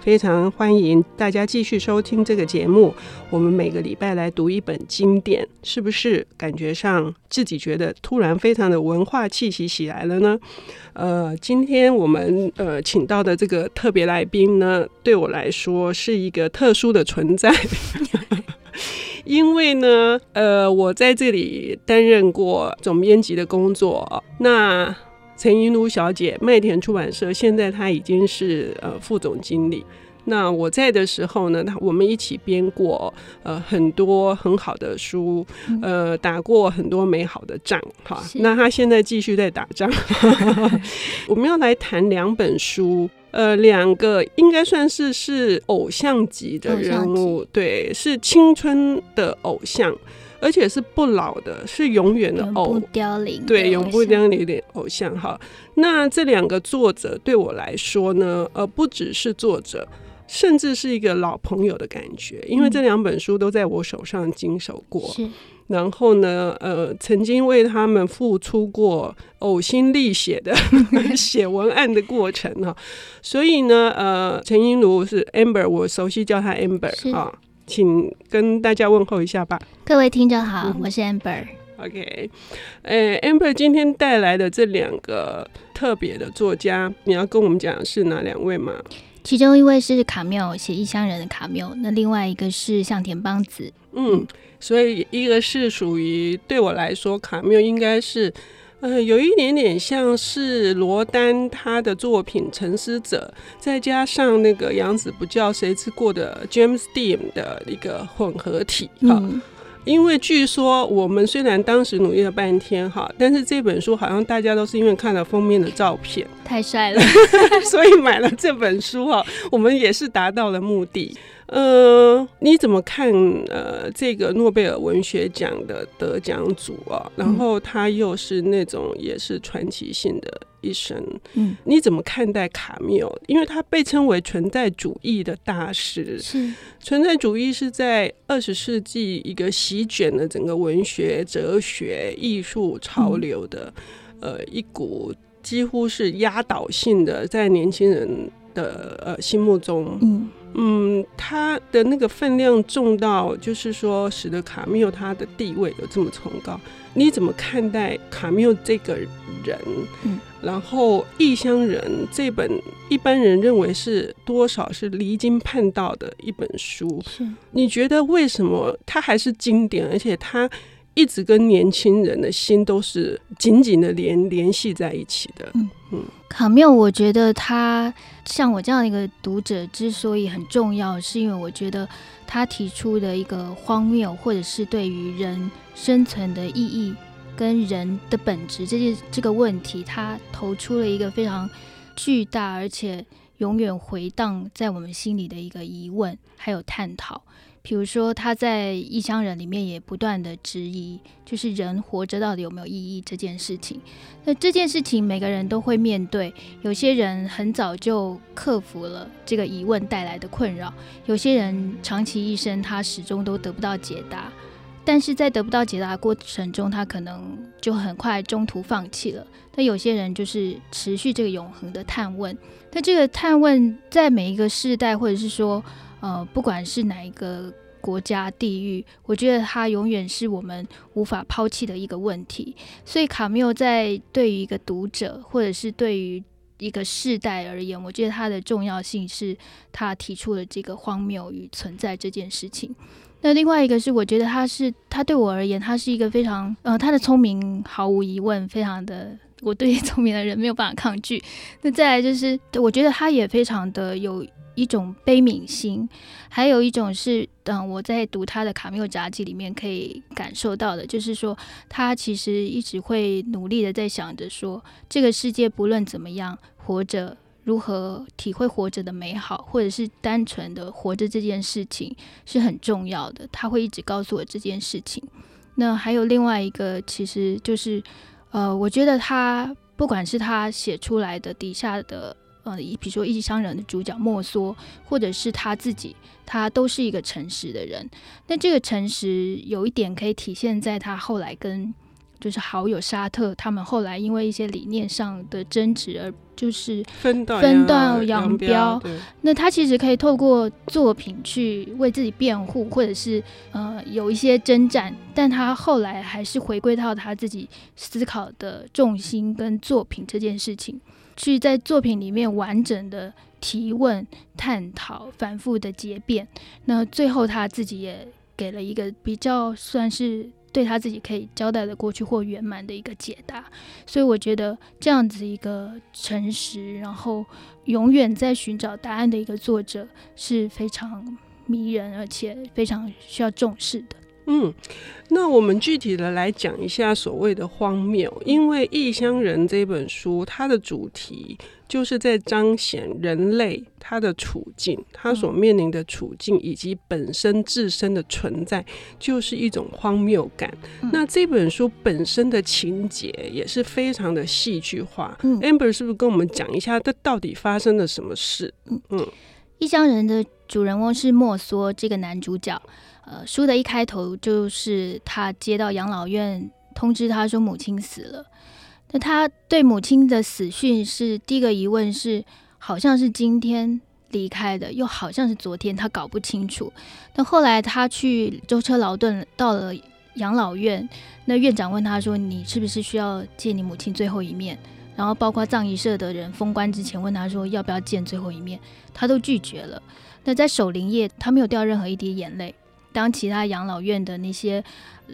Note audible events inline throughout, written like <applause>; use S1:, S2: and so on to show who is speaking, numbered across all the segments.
S1: 非常欢迎大家继续收听这个节目。我们每个礼拜来读一本经典，是不是感觉上自己觉得突然非常的文化气息起来了呢？呃，今天我们呃请到的这个特别来宾呢，对我来说是一个特殊的存在，<laughs> 因为呢，呃，我在这里担任过总编辑的工作，那。陈怡如小姐，麦田出版社，现在她已经是呃副总经理。那我在的时候呢，她我们一起编过呃很多很好的书，呃打过很多美好的仗。哈，那她现在继续在打仗。<laughs> 我们要来谈两本书，呃，两个应该算是是偶像级的人物，对，是青春的偶像。而且是不老的，是永远的偶，对，永不凋零的偶像哈。那这两个作者对我来说呢，呃，不只是作者，甚至是一个老朋友的感觉，因为这两本书都在我手上经手过。
S2: 是，
S1: 然后呢，呃，曾经为他们付出过呕心沥血的 <laughs> 写文案的过程哈。所以呢，呃，陈英如是 Amber，我熟悉叫他 Amber 啊。请跟大家问候一下吧。
S2: 各位听众好，我是 Amber。
S1: OK，呃，Amber 今天带来的这两个特别的作家，你要跟我们讲是哪两位吗？
S2: 其中一位是卡缪，写《异乡人》的卡缪，那另外一个是向田邦子。
S1: 嗯，所以一个是属于对我来说，卡缪应该是。呃，有一点点像是罗丹他的作品《沉思者》，再加上那个杨子不教谁之过的 James Dean 的一个混合体哈。嗯、因为据说我们虽然当时努力了半天哈，但是这本书好像大家都是因为看了封面的照片
S2: 太帅了，<laughs>
S1: 所以买了这本书哈。我们也是达到了目的。呃，你怎么看呃这个诺贝尔文学奖的得奖组啊？然后他又是那种也是传奇性的一生，嗯，你怎么看待卡缪？因为他被称为存在主义的大师，是存在主义是在二十世纪一个席卷了整个文学、哲学、艺术潮流的、嗯、呃一股几乎是压倒性的在年轻人的呃心目中，嗯。嗯，他的那个分量重到，就是说，使得卡缪他的地位有这么崇高。你怎么看待卡缪这个人？嗯，然后《异乡人》这本一般人认为是多少是离经叛道的一本书，是你觉得为什么他还是经典，而且他一直跟年轻人的心都是紧紧的连联系在一起的？嗯。
S2: 卡缪，我觉得他像我这样一个读者之所以很重要，是因为我觉得他提出的一个荒谬，或者是对于人生存的意义跟人的本质这件这个问题，他投出了一个非常巨大而且永远回荡在我们心里的一个疑问，还有探讨。比如说，他在《异乡人》里面也不断的质疑，就是人活着到底有没有意义这件事情。那这件事情每个人都会面对，有些人很早就克服了这个疑问带来的困扰，有些人长期一生他始终都得不到解答。但是在得不到解答的过程中，他可能就很快中途放弃了。但有些人就是持续这个永恒的探问。但这个探问在每一个世代，或者是说，呃，不管是哪一个国家地域，我觉得它永远是我们无法抛弃的一个问题。所以卡缪在对于一个读者，或者是对于一个世代而言，我觉得它的重要性是他提出了这个荒谬与存在这件事情。那另外一个是，我觉得他是他对我而言，他是一个非常呃，他的聪明毫无疑问，非常的，我对 <laughs> 聪明的人没有办法抗拒。那再来就是，我觉得他也非常的有。一种悲悯心，还有一种是，嗯，我在读他的《卡缪札记》里面可以感受到的，就是说，他其实一直会努力的在想着说，这个世界不论怎么样，活着如何体会活着的美好，或者是单纯的活着这件事情是很重要的。他会一直告诉我这件事情。那还有另外一个，其实就是，呃，我觉得他不管是他写出来的底下的。呃，比如说《异乡人》的主角莫梭，或者是他自己，他都是一个诚实的人。那这个诚实有一点可以体现在他后来跟。就是好友沙特，他们后来因为一些理念上的争执而就是分道分道扬镳。那他其实可以透过作品去为自己辩护，或者是呃有一些征战，但他后来还是回归到他自己思考的重心跟作品这件事情，去在作品里面完整的提问、探讨、反复的结辩。那最后他自己也给了一个比较算是。对他自己可以交代的过去或圆满的一个解答，所以我觉得这样子一个诚实，然后永远在寻找答案的一个作者是非常迷人，而且非常需要重视的。
S1: 嗯，那我们具体的来讲一下所谓的荒谬，因为《异乡人》这本书，它的主题就是在彰显人类他的处境，他所面临的处境，以及本身自身的存在，就是一种荒谬感。嗯、那这本书本身的情节也是非常的戏剧化。嗯，Amber 是不是跟我们讲一下，这到底发生了什么事？嗯，《
S2: 异乡人》的主人翁是莫梭这个男主角。呃，书的一开头就是他接到养老院通知，他说母亲死了。那他对母亲的死讯是第一个疑问是，好像是今天离开的，又好像是昨天，他搞不清楚。那后来他去舟车劳顿到了养老院，那院长问他说：“你是不是需要见你母亲最后一面？”然后包括葬仪社的人封棺之前问他说：“要不要见最后一面？”他都拒绝了。那在守灵夜，他没有掉任何一滴眼泪。当其他养老院的那些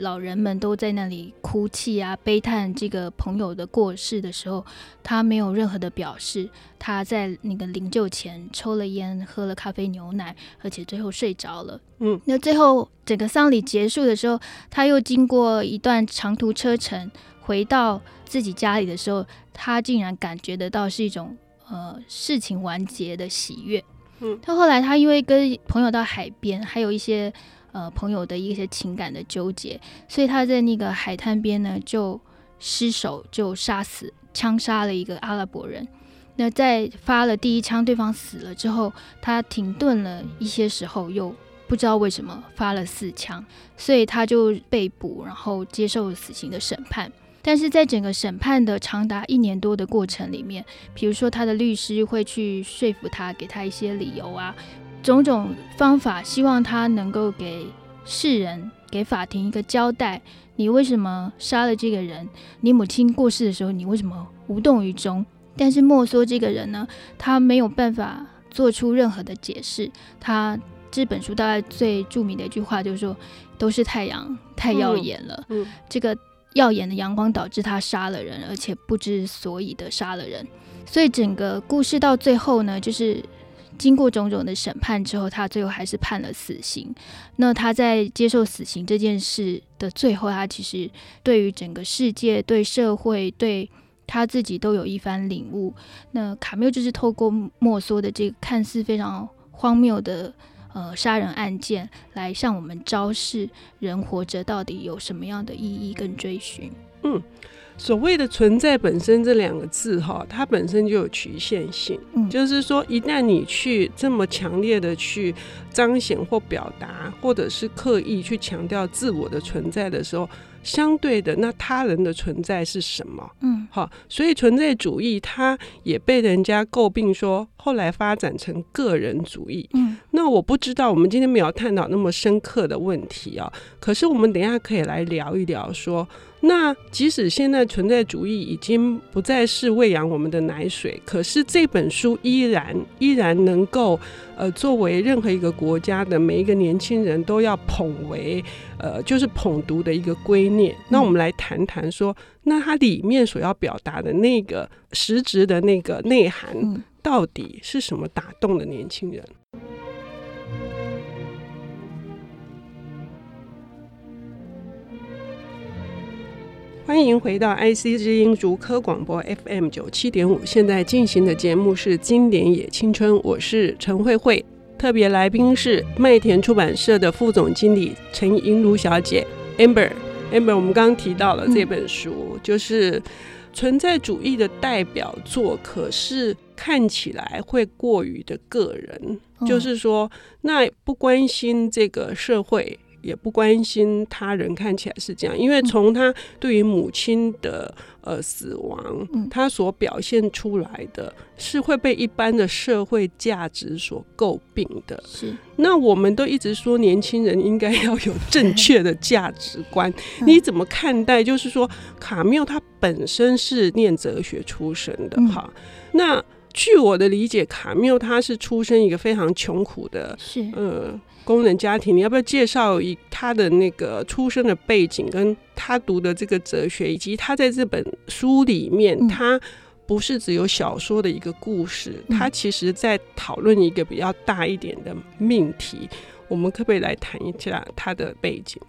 S2: 老人们都在那里哭泣啊、悲叹这个朋友的过世的时候，他没有任何的表示。他在那个灵柩前抽了烟、喝了咖啡、牛奶，而且最后睡着了。嗯，那最后整个丧礼结束的时候，他又经过一段长途车程回到自己家里的时候，他竟然感觉得到是一种呃事情完结的喜悦。嗯，他后来他因为跟朋友到海边，还有一些。呃，朋友的一些情感的纠结，所以他在那个海滩边呢，就失手就杀死、枪杀了一个阿拉伯人。那在发了第一枪，对方死了之后，他停顿了一些时候，又不知道为什么发了四枪，所以他就被捕，然后接受死刑的审判。但是在整个审判的长达一年多的过程里面，比如说他的律师会去说服他，给他一些理由啊。种种方法，希望他能够给世人、给法庭一个交代：你为什么杀了这个人？你母亲过世的时候，你为什么无动于衷？但是莫梭这个人呢，他没有办法做出任何的解释。他这本书大概最著名的一句话就是说：“都是太阳太耀眼了，嗯嗯、这个耀眼的阳光导致他杀了人，而且不知所以的杀了人。”所以整个故事到最后呢，就是。经过种种的审判之后，他最后还是判了死刑。那他在接受死刑这件事的最后，他其实对于整个世界、对社会、对他自己都有一番领悟。那卡缪就是透过莫梭的这个看似非常荒谬的呃杀人案件，来向我们昭示人活着到底有什么样的意义跟追寻。嗯。
S1: 所谓的存在本身这两个字，哈，它本身就有局限性。嗯，就是说，一旦你去这么强烈的去彰显或表达，或者是刻意去强调自我的存在的时候，相对的，那他人的存在是什么？嗯，好，所以存在主义它也被人家诟病说，后来发展成个人主义。嗯，那我不知道，我们今天没有探讨那么深刻的问题啊。可是我们等一下可以来聊一聊说。那即使现在存在主义已经不再是喂养我们的奶水，可是这本书依然依然能够呃作为任何一个国家的每一个年轻人都要捧为呃就是捧读的一个圭念。那我们来谈谈说，那它里面所要表达的那个实质的那个内涵到底是什么，打动了年轻人？欢迎回到 IC 之音竹科广播 FM 九七点五，现在进行的节目是《经典也青春》，我是陈慧慧，特别来宾是麦田出版社的副总经理陈银如小姐 Amber。Amber，我们刚刚提到了这本书，嗯、就是存在主义的代表作，可是看起来会过于的个人，嗯、就是说，那不关心这个社会。也不关心他人，看起来是这样，因为从他对于母亲的呃死亡，他所表现出来的是会被一般的社会价值所诟病的。是，那我们都一直说年轻人应该要有正确的价值观，你怎么看待？就是说卡缪他本身是念哲学出身的哈，那据我的理解，卡缪他是出生一个非常穷苦的，是呃。工人家庭，你要不要介绍一他的那个出生的背景，跟他读的这个哲学，以及他在这本书里面，嗯、他不是只有小说的一个故事，嗯、他其实在讨论一个比较大一点的命题。我们可不可以来谈一下他的背景？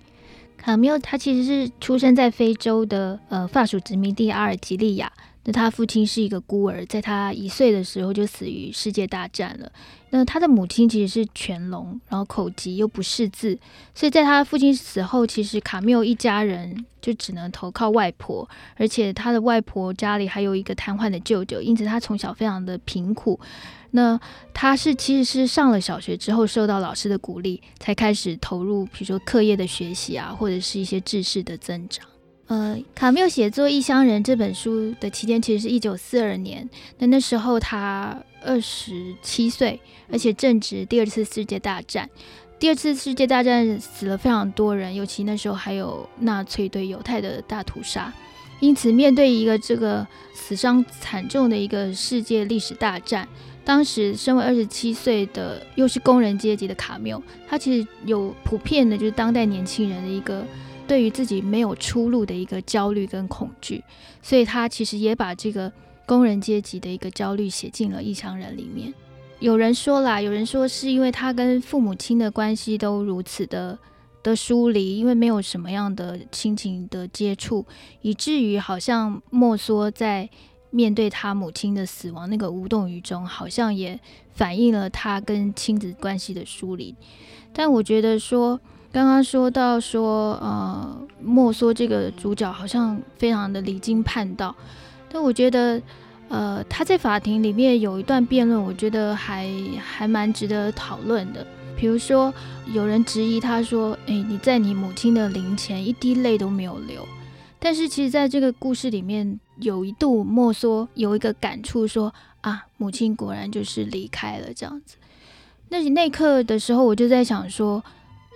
S2: 卡缪他其实是出生在非洲的呃法属殖民地阿尔及利亚。那他父亲是一个孤儿，在他一岁的时候就死于世界大战了。那他的母亲其实是全聋，然后口疾又不识字，所以在他父亲死后，其实卡缪一家人就只能投靠外婆，而且他的外婆家里还有一个瘫痪的舅舅，因此他从小非常的贫苦。那他是其实是上了小学之后，受到老师的鼓励，才开始投入，比如说课业的学习啊，或者是一些知识的增长。呃，卡缪写作《异乡人》这本书的期间，其实是一九四二年。那那时候他二十七岁，而且正值第二次世界大战。第二次世界大战死了非常多人，尤其那时候还有纳粹对犹太的大屠杀。因此，面对一个这个死伤惨重的一个世界历史大战，当时身为二十七岁的又是工人阶级的卡缪，他其实有普遍的，就是当代年轻人的一个。对于自己没有出路的一个焦虑跟恐惧，所以他其实也把这个工人阶级的一个焦虑写进了《异乡人》里面。有人说啦，有人说是因为他跟父母亲的关系都如此的的疏离，因为没有什么样的亲情的接触，以至于好像莫说在面对他母亲的死亡那个无动于衷，好像也反映了他跟亲子关系的疏离。但我觉得说。刚刚说到说，呃，莫梭这个主角好像非常的离经叛道，但我觉得，呃，他在法庭里面有一段辩论，我觉得还还蛮值得讨论的。比如说，有人质疑他说：“诶，你在你母亲的灵前一滴泪都没有流。”但是其实在这个故事里面，有一度莫梭有一个感触说：“啊，母亲果然就是离开了这样子。”那那一刻的时候，我就在想说。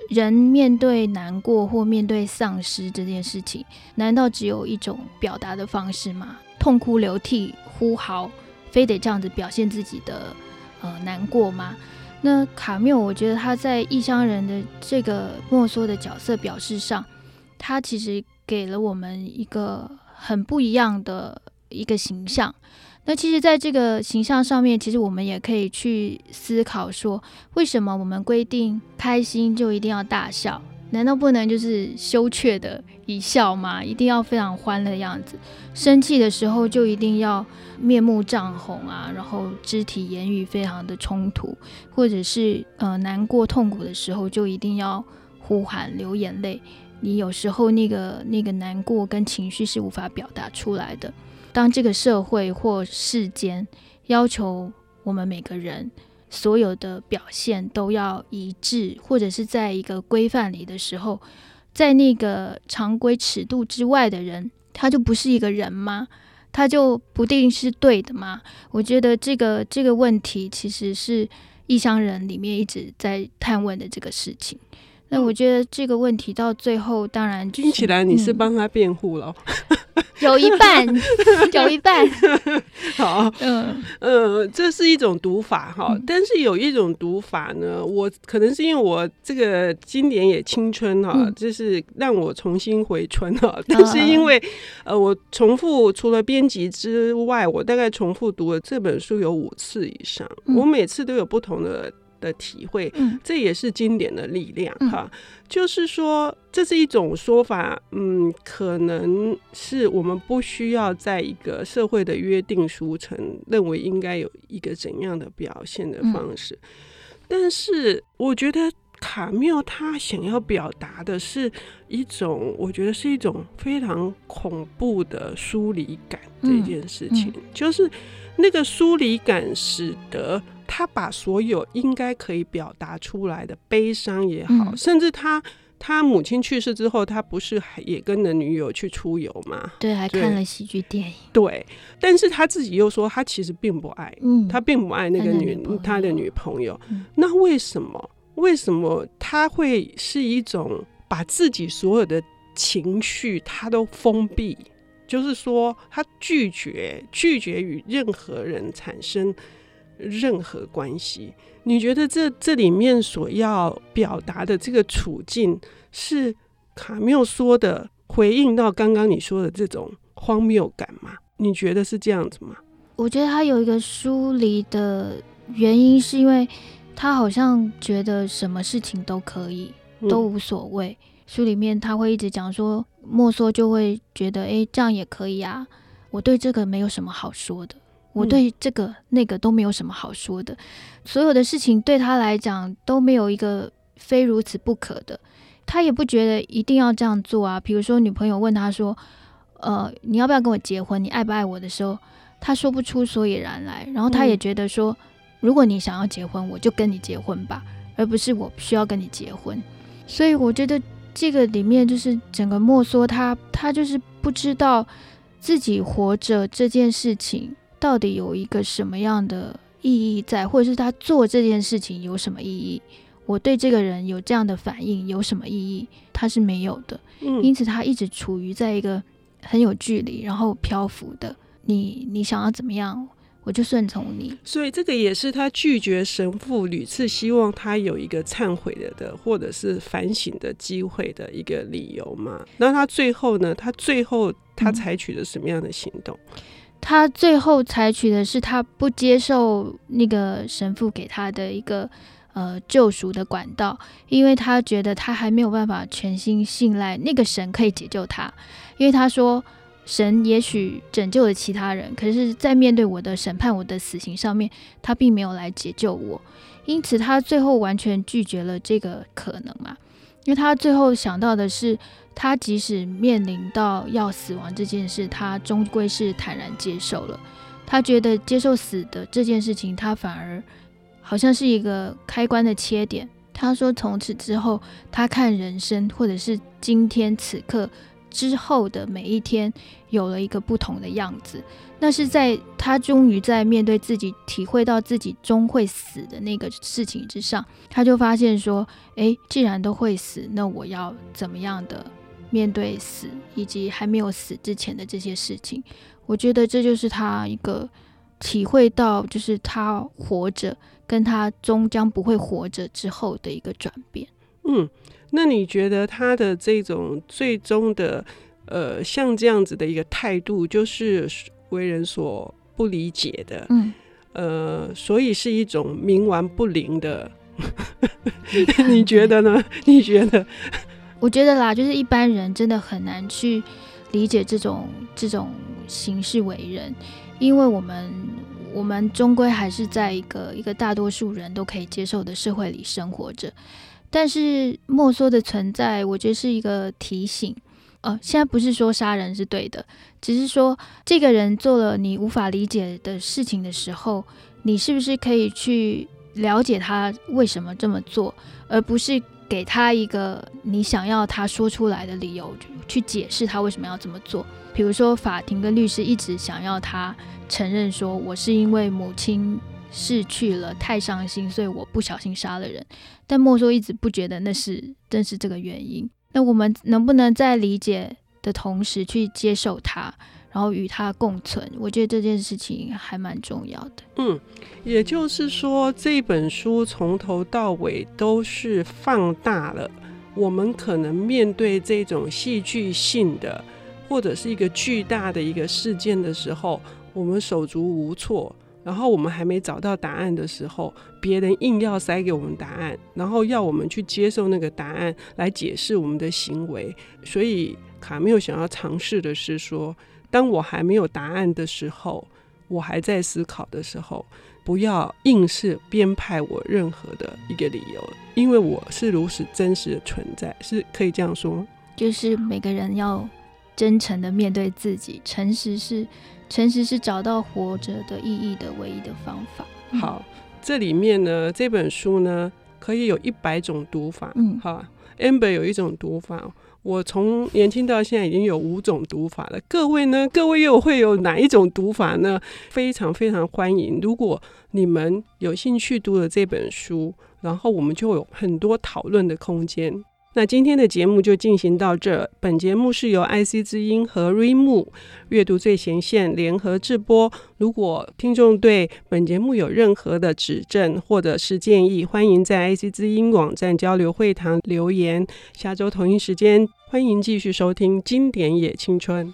S2: 人面对难过或面对丧失这件事情，难道只有一种表达的方式吗？痛哭流涕、呼嚎，非得这样子表现自己的呃难过吗？那卡缪，我觉得他在异乡人的这个莫梭的角色表示上，他其实给了我们一个很不一样的一个形象。那其实，在这个形象上面，其实我们也可以去思考说，为什么我们规定开心就一定要大笑？难道不能就是羞怯的一笑吗？一定要非常欢乐的样子？生气的时候就一定要面目涨红啊，然后肢体言语非常的冲突，或者是呃难过痛苦的时候就一定要呼喊流眼泪？你有时候那个那个难过跟情绪是无法表达出来的。当这个社会或世间要求我们每个人所有的表现都要一致，或者是在一个规范里的时候，在那个常规尺度之外的人，他就不是一个人吗？他就不定是对的吗？我觉得这个这个问题其实是《异乡人》里面一直在探问的这个事情。那我觉得这个问题到最后，当然
S1: 听起来你是帮他辩护了。嗯 <laughs>
S2: 有一半，<laughs> 有一半。
S1: 好，嗯呃，这是一种读法哈，嗯、但是有一种读法呢，我可能是因为我这个经典也青春哈，嗯、就是让我重新回春哈。嗯、但是因为呃，我重复除了编辑之外，我大概重复读了这本书有五次以上，嗯、我每次都有不同的。的体会，这也是经典的力量哈。嗯、就是说，这是一种说法，嗯，可能是我们不需要在一个社会的约定俗成，认为应该有一个怎样的表现的方式。嗯、但是，我觉得卡缪他想要表达的是一种，我觉得是一种非常恐怖的疏离感。这件事情、嗯嗯、就是那个疏离感，使得他把所有应该可以表达出来的悲伤也好，嗯、甚至他他母亲去世之后，他不是还也跟着女友去出游吗？
S2: 对，还看了喜剧电影。
S1: 对，但是他自己又说，他其实并不爱，嗯，他并不爱那个女他的，他的女朋友。嗯、那为什么？为什么他会是一种把自己所有的情绪他都封闭？就是说，他拒绝拒绝与任何人产生任何关系。你觉得这这里面所要表达的这个处境，是卡缪说的回应到刚刚你说的这种荒谬感吗？你觉得是这样子吗？
S2: 我觉得他有一个疏离的原因，是因为。他好像觉得什么事情都可以，都无所谓。嗯、书里面他会一直讲说，莫说就会觉得，哎，这样也可以啊。我对这个没有什么好说的，我对这个那个都没有什么好说的。所有的事情对他来讲都没有一个非如此不可的。他也不觉得一定要这样做啊。比如说女朋友问他说，呃，你要不要跟我结婚？你爱不爱我的时候，他说不出所以然来。然后他也觉得说。嗯如果你想要结婚，我就跟你结婚吧，而不是我需要跟你结婚。所以我觉得这个里面就是整个莫梭他他就是不知道自己活着这件事情到底有一个什么样的意义在，或者是他做这件事情有什么意义。我对这个人有这样的反应有什么意义？他是没有的。因此他一直处于在一个很有距离，然后漂浮的。你你想要怎么样？我就顺从你，
S1: 所以这个也是他拒绝神父屡次希望他有一个忏悔的的或者是反省的机会的一个理由嘛。那他最后呢？他最后他采取了什么样的行动？
S2: 嗯，他最后采取的是他不接受那个神父给他的一个呃救赎的管道，因为他觉得他还没有办法全心信赖那个神可以解救他，因为他说。神也许拯救了其他人，可是，在面对我的审判、我的死刑上面，他并没有来解救我，因此他最后完全拒绝了这个可能嘛。因为他最后想到的是，他即使面临到要死亡这件事，他终归是坦然接受了。他觉得接受死的这件事情，他反而好像是一个开关的切点。他说，从此之后，他看人生，或者是今天此刻。之后的每一天有了一个不同的样子，那是在他终于在面对自己、体会到自己终会死的那个事情之上，他就发现说：“诶，既然都会死，那我要怎么样的面对死，以及还没有死之前的这些事情？”我觉得这就是他一个体会到，就是他活着跟他终将不会活着之后的一个转变。
S1: 嗯。那你觉得他的这种最终的，呃，像这样子的一个态度，就是为人所不理解的，嗯，呃，所以是一种冥顽不灵的，<laughs> 你觉得呢？<laughs> 你觉得？<laughs>
S2: 我觉得啦，就是一般人真的很难去理解这种这种行事为人，因为我们我们终归还是在一个一个大多数人都可以接受的社会里生活着。但是莫梭的存在，我觉得是一个提醒。呃，现在不是说杀人是对的，只是说这个人做了你无法理解的事情的时候，你是不是可以去了解他为什么这么做，而不是给他一个你想要他说出来的理由，去解释他为什么要这么做。比如说，法庭跟律师一直想要他承认说，我是因为母亲。逝去了，太伤心，所以我不小心杀了人。但莫说一直不觉得那是正是这个原因。那我们能不能在理解的同时去接受他，然后与他共存？我觉得这件事情还蛮重要的。
S1: 嗯，也就是说，这本书从头到尾都是放大了我们可能面对这种戏剧性的，或者是一个巨大的一个事件的时候，我们手足无措。然后我们还没找到答案的时候，别人硬要塞给我们答案，然后要我们去接受那个答案来解释我们的行为。所以卡缪想要尝试的是说，当我还没有答案的时候，我还在思考的时候，不要硬是编排我任何的一个理由，因为我是如此真实的存在，是可以这样说。
S2: 就是每个人要真诚的面对自己，诚实是诚实是找到活着的意义的唯一的方法。
S1: 好，这里面呢，这本书呢，可以有一百种读法。嗯，好，Amber 有一种读法。我从年轻到现在已经有五种读法了。各位呢？各位又会有哪一种读法呢？非常非常欢迎。如果你们有兴趣读了这本书，然后我们就有很多讨论的空间。那今天的节目就进行到这。本节目是由 IC 之音和 r e m o 阅读最前线联合制播。如果听众对本节目有任何的指正或者是建议，欢迎在 IC 之音网站交流会堂留言。下周同一时间，欢迎继续收听《经典也青春》。